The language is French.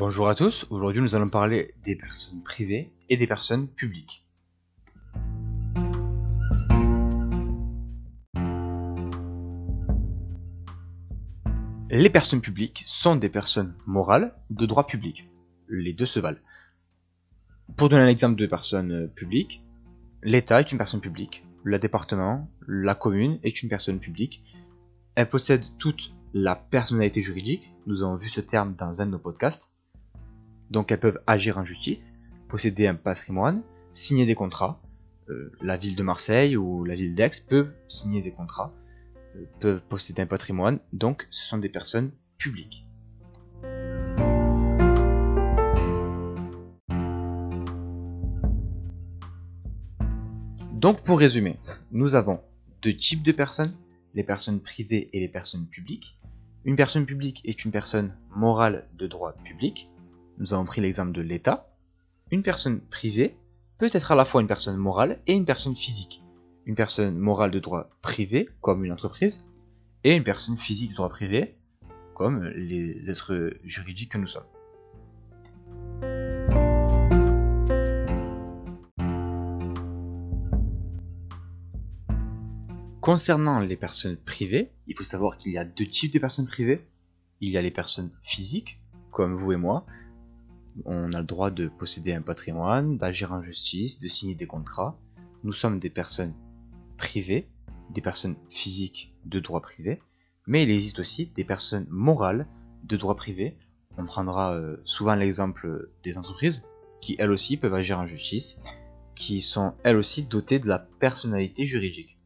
Bonjour à tous, aujourd'hui nous allons parler des personnes privées et des personnes publiques. Les personnes publiques sont des personnes morales de droit public. Les deux se valent. Pour donner un exemple de personnes publiques, l'État est une personne publique, le département, la commune est une personne publique. Elle possède toute la personnalité juridique, nous avons vu ce terme dans un de nos podcasts. Donc elles peuvent agir en justice, posséder un patrimoine, signer des contrats. Euh, la ville de Marseille ou la ville d'Aix peuvent signer des contrats, euh, peuvent posséder un patrimoine, donc ce sont des personnes publiques. Donc pour résumer, nous avons deux types de personnes, les personnes privées et les personnes publiques. Une personne publique est une personne morale de droit public, nous avons pris l'exemple de l'État. Une personne privée peut être à la fois une personne morale et une personne physique. Une personne morale de droit privé, comme une entreprise, et une personne physique de droit privé, comme les êtres juridiques que nous sommes. Concernant les personnes privées, il faut savoir qu'il y a deux types de personnes privées. Il y a les personnes physiques, comme vous et moi, on a le droit de posséder un patrimoine, d'agir en justice, de signer des contrats. Nous sommes des personnes privées, des personnes physiques de droit privé, mais il existe aussi des personnes morales de droit privé. On prendra euh, souvent l'exemple des entreprises qui elles aussi peuvent agir en justice, qui sont elles aussi dotées de la personnalité juridique.